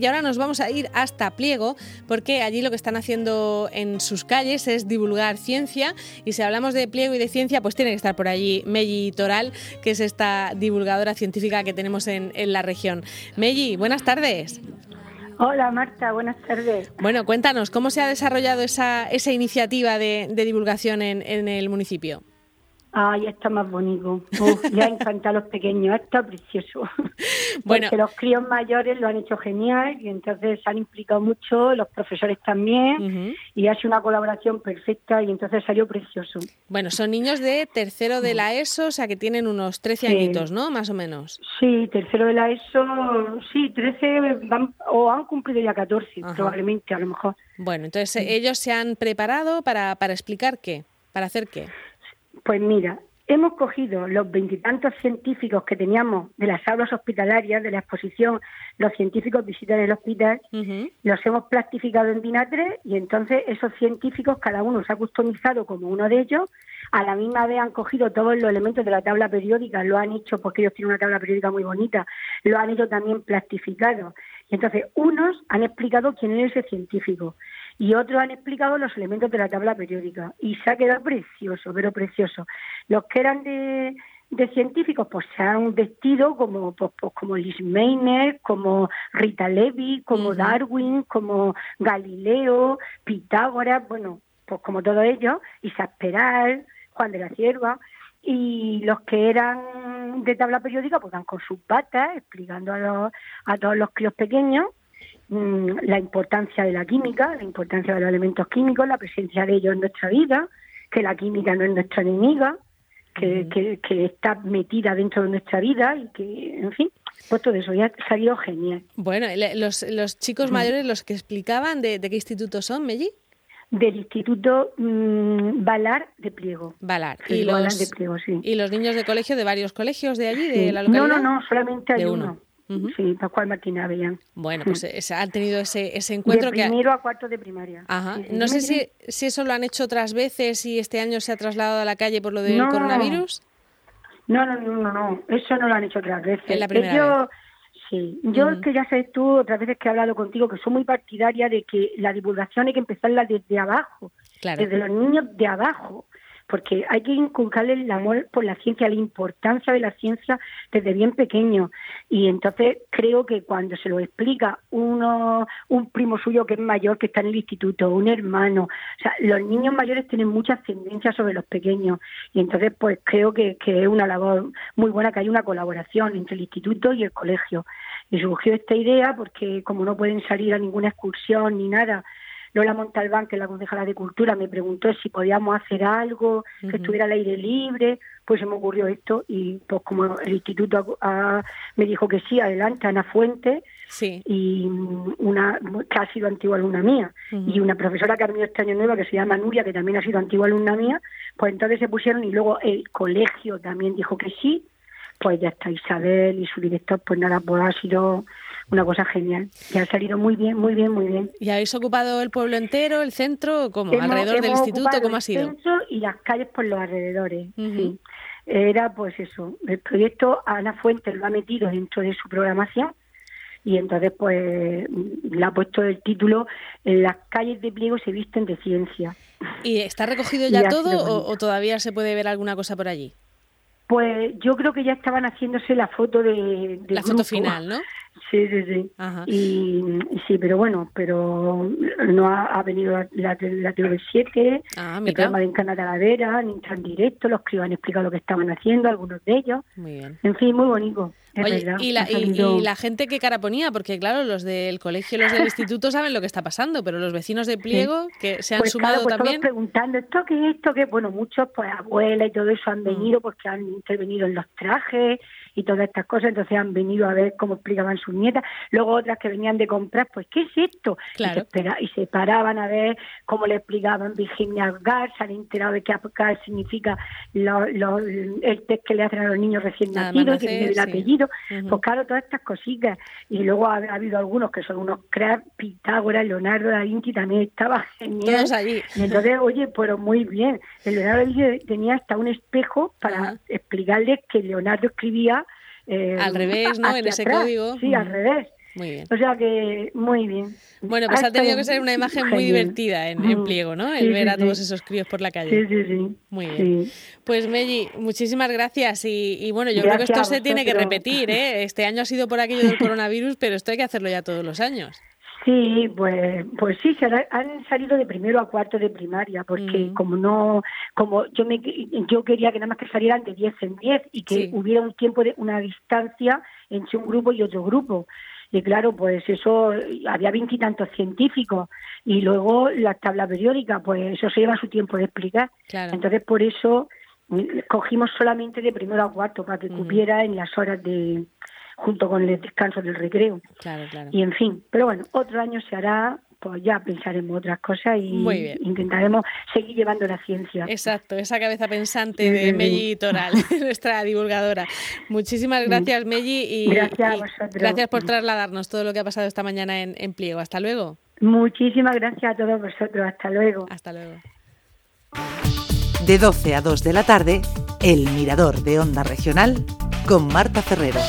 Y ahora nos vamos a ir hasta Pliego, porque allí lo que están haciendo en sus calles es divulgar ciencia. Y si hablamos de Pliego y de ciencia, pues tiene que estar por allí Melli Toral, que es esta divulgadora científica que tenemos en, la región. Melli, buenas tardes. Hola Marta, buenas tardes. Bueno, cuéntanos, ¿cómo se ha desarrollado esa, esa iniciativa de, divulgación en el municipio? Ay, está más bonito. Uf, ya encanta a los pequeños, está precioso. Bueno. Porque los críos mayores lo han hecho genial y entonces se han implicado mucho, los profesores también, y ha sido una colaboración perfecta y entonces salió precioso. Bueno, son niños de tercero de la ESO, o sea que tienen unos 13 añitos, ¿no? Más o menos. Sí, tercero de la ESO, sí, 13 van, o han cumplido ya 14, probablemente, a lo mejor. Bueno, entonces ellos se han preparado para, para explicar qué, para hacer qué. Pues mira, hemos cogido los veintitantos científicos que teníamos de las aulas hospitalarias, de la exposición Los científicos visitan el hospital, los hemos plastificado en vinagre y entonces esos científicos, cada uno se ha customizado como uno de ellos, a la misma vez han cogido todos los elementos de la tabla periódica, lo han hecho porque ellos tienen una tabla periódica muy bonita, lo han hecho también plastificado. Y entonces unos han explicado quién es ese científico y otros han explicado los elementos de la tabla periódica. Y se ha quedado precioso, pero precioso. Los que eran de, científicos pues se han vestido como pues, pues como Liz Meiner, como Rita Levi, como Darwin, como Galileo, Pitágoras, bueno, pues como todos ellos, Isaac Juan de la Cierva, y los que eran de tabla periódica pues van con sus patas explicando a, los, a todos los críos pequeños Mm, la importancia de la química, la importancia de los elementos químicos, la presencia de ellos en nuestra vida, que la química no es nuestra enemiga, que, que, está metida dentro de nuestra vida y que, en fin, pues todo eso ya ha salido genial. Bueno, los, los chicos mayores, los que explicaban, ¿de, qué instituto son, Melli? Del Instituto mm, Balar de Pliego. Balar. ¿Y, los, de Pliego, sí. ¿Y los niños de colegio de varios colegios de allí, de la localidad? No, no, no, solamente hay uno. Sí, Pascual Martínez Avellán. Bueno, pues eh, han tenido ese, ese encuentro de primero a cuarto de primaria. Ajá. no sé si, si eso lo han hecho otras veces y este año se ha trasladado a la calle por lo del coronavirus. No, no, no, no, no, eso no lo han hecho otras veces. Es la primera vez. Sí, yo es que ya sabes tú, otras veces que he hablado contigo, que soy muy partidaria de que la divulgación hay que empezarla desde abajo, desde los niños de abajo porque hay que inculcarle el amor por la ciencia, la importancia de la ciencia desde bien pequeño. Y entonces creo que cuando se lo explica uno, un primo suyo que es mayor, que está en el instituto, un hermano, o sea, los niños mayores tienen mucha ascendencia sobre los pequeños. Y entonces, pues creo que, es una labor muy buena que hay una colaboración entre el instituto y el colegio. Y surgió esta idea porque como no pueden salir a ninguna excursión ni nada, Lola Montalbán, que es la concejala de Cultura, me preguntó si podíamos hacer algo que estuviera al aire libre, pues se me ocurrió esto y pues como el instituto me dijo que sí, adelante, Ana Fuente, sí. y una que ha sido antigua alumna mía, y una profesora que ha venido este año nueva que se llama Nuria, que también ha sido antigua alumna mía, pues entonces se pusieron y luego el colegio también dijo que sí, pues ya está Isabel y su director, pues nada, pues ha sido una cosa genial. Y ha salido muy bien, muy bien, muy bien. ¿Y habéis ocupado el pueblo entero, el centro, como alrededor del instituto? ¿Cómo ha sido? El centro y las calles por los alrededores, sí. Era pues eso, el proyecto Ana Fuentes lo ha metido dentro de su programación y entonces pues le ha puesto el título Las calles de pliego se visten de ciencia. ¿Y está recogido ya todo o, todavía se puede ver alguna cosa por allí? Pues yo creo que ya estaban haciéndose la foto de, la foto final, ¿no? Sí, sí, sí. Y, sí, pero bueno, pero no ha, venido la, la, la TV7, ah, el programa de Encana Talavera, ni en directo, los que han explicado lo que estaban haciendo, algunos de ellos. Muy bien. En fin, muy bonito. Y, la, y, la, gente que cara ponía, porque claro, los del colegio y los del instituto saben lo que está pasando, pero los vecinos de Pliego, que se han pues sumado pues también. preguntando, ¿esto qué esto qué Bueno, muchos, pues abuelas y todo eso han mm. venido porque han intervenido en los trajes y todas estas cosas, entonces han venido a ver cómo explicaban sus nietas, luego otras que venían de comprar, pues ¿qué es esto? Claro. Y, se paraban a ver cómo le explicaban Virginia Gas, se han enterado de qué Gas significa el test que le hacen a los niños recién nacidos, que tiene el apellido, pues claro, todas estas cositas, y luego ha, habido algunos que son unos cracks, Pitágoras, Leonardo da Vinci también estaba genial. allí. Y entonces, oye, pero muy bien, el Leonardo da Vinci tenía hasta un espejo para explicarles que Leonardo escribía eh, al revés, ¿no? En ese código. Sí, al revés. Muy bien. O sea que muy bien. Bueno, pues ha, tenido que ser una imagen muy divertida en, mm. pliego, ¿no? El ver a todos esos críos por la calle. Sí, sí, sí. Muy bien. Pues Melli, muchísimas gracias y, bueno, yo creo que esto se tiene que repetir, ¿eh? Este año ha sido por aquello del coronavirus, pero esto hay que hacerlo ya todos los años. Sí, pues, pues sí, se han salido de primero a cuarto de primaria, porque mm. como no, como yo me, yo quería que nada más que salieran de 10 en 10 y que hubiera un tiempo de una distancia entre un grupo y otro grupo. Y claro, pues eso, había veintitantos científicos y luego la tabla periódica, pues eso se lleva su tiempo de explicar. Entonces, por eso mm, cogimos solamente de primero a cuarto para que cupiera en las horas de junto con el descanso del recreo. Claro, claro. Y en fin, pero bueno, otro año se hará pues ya pensaremos otras cosas y intentaremos seguir llevando la ciencia. Exacto, esa cabeza pensante de Melli Toral, nuestra divulgadora. Muchísimas gracias, Melli, y gracias, gracias por trasladarnos todo lo que ha pasado esta mañana en, en Pliego. Hasta luego. Muchísimas gracias a todos vosotros. Hasta luego. Hasta luego. De 12 a 2 de la tarde, El Mirador de Onda Regional con Marta Ferrero.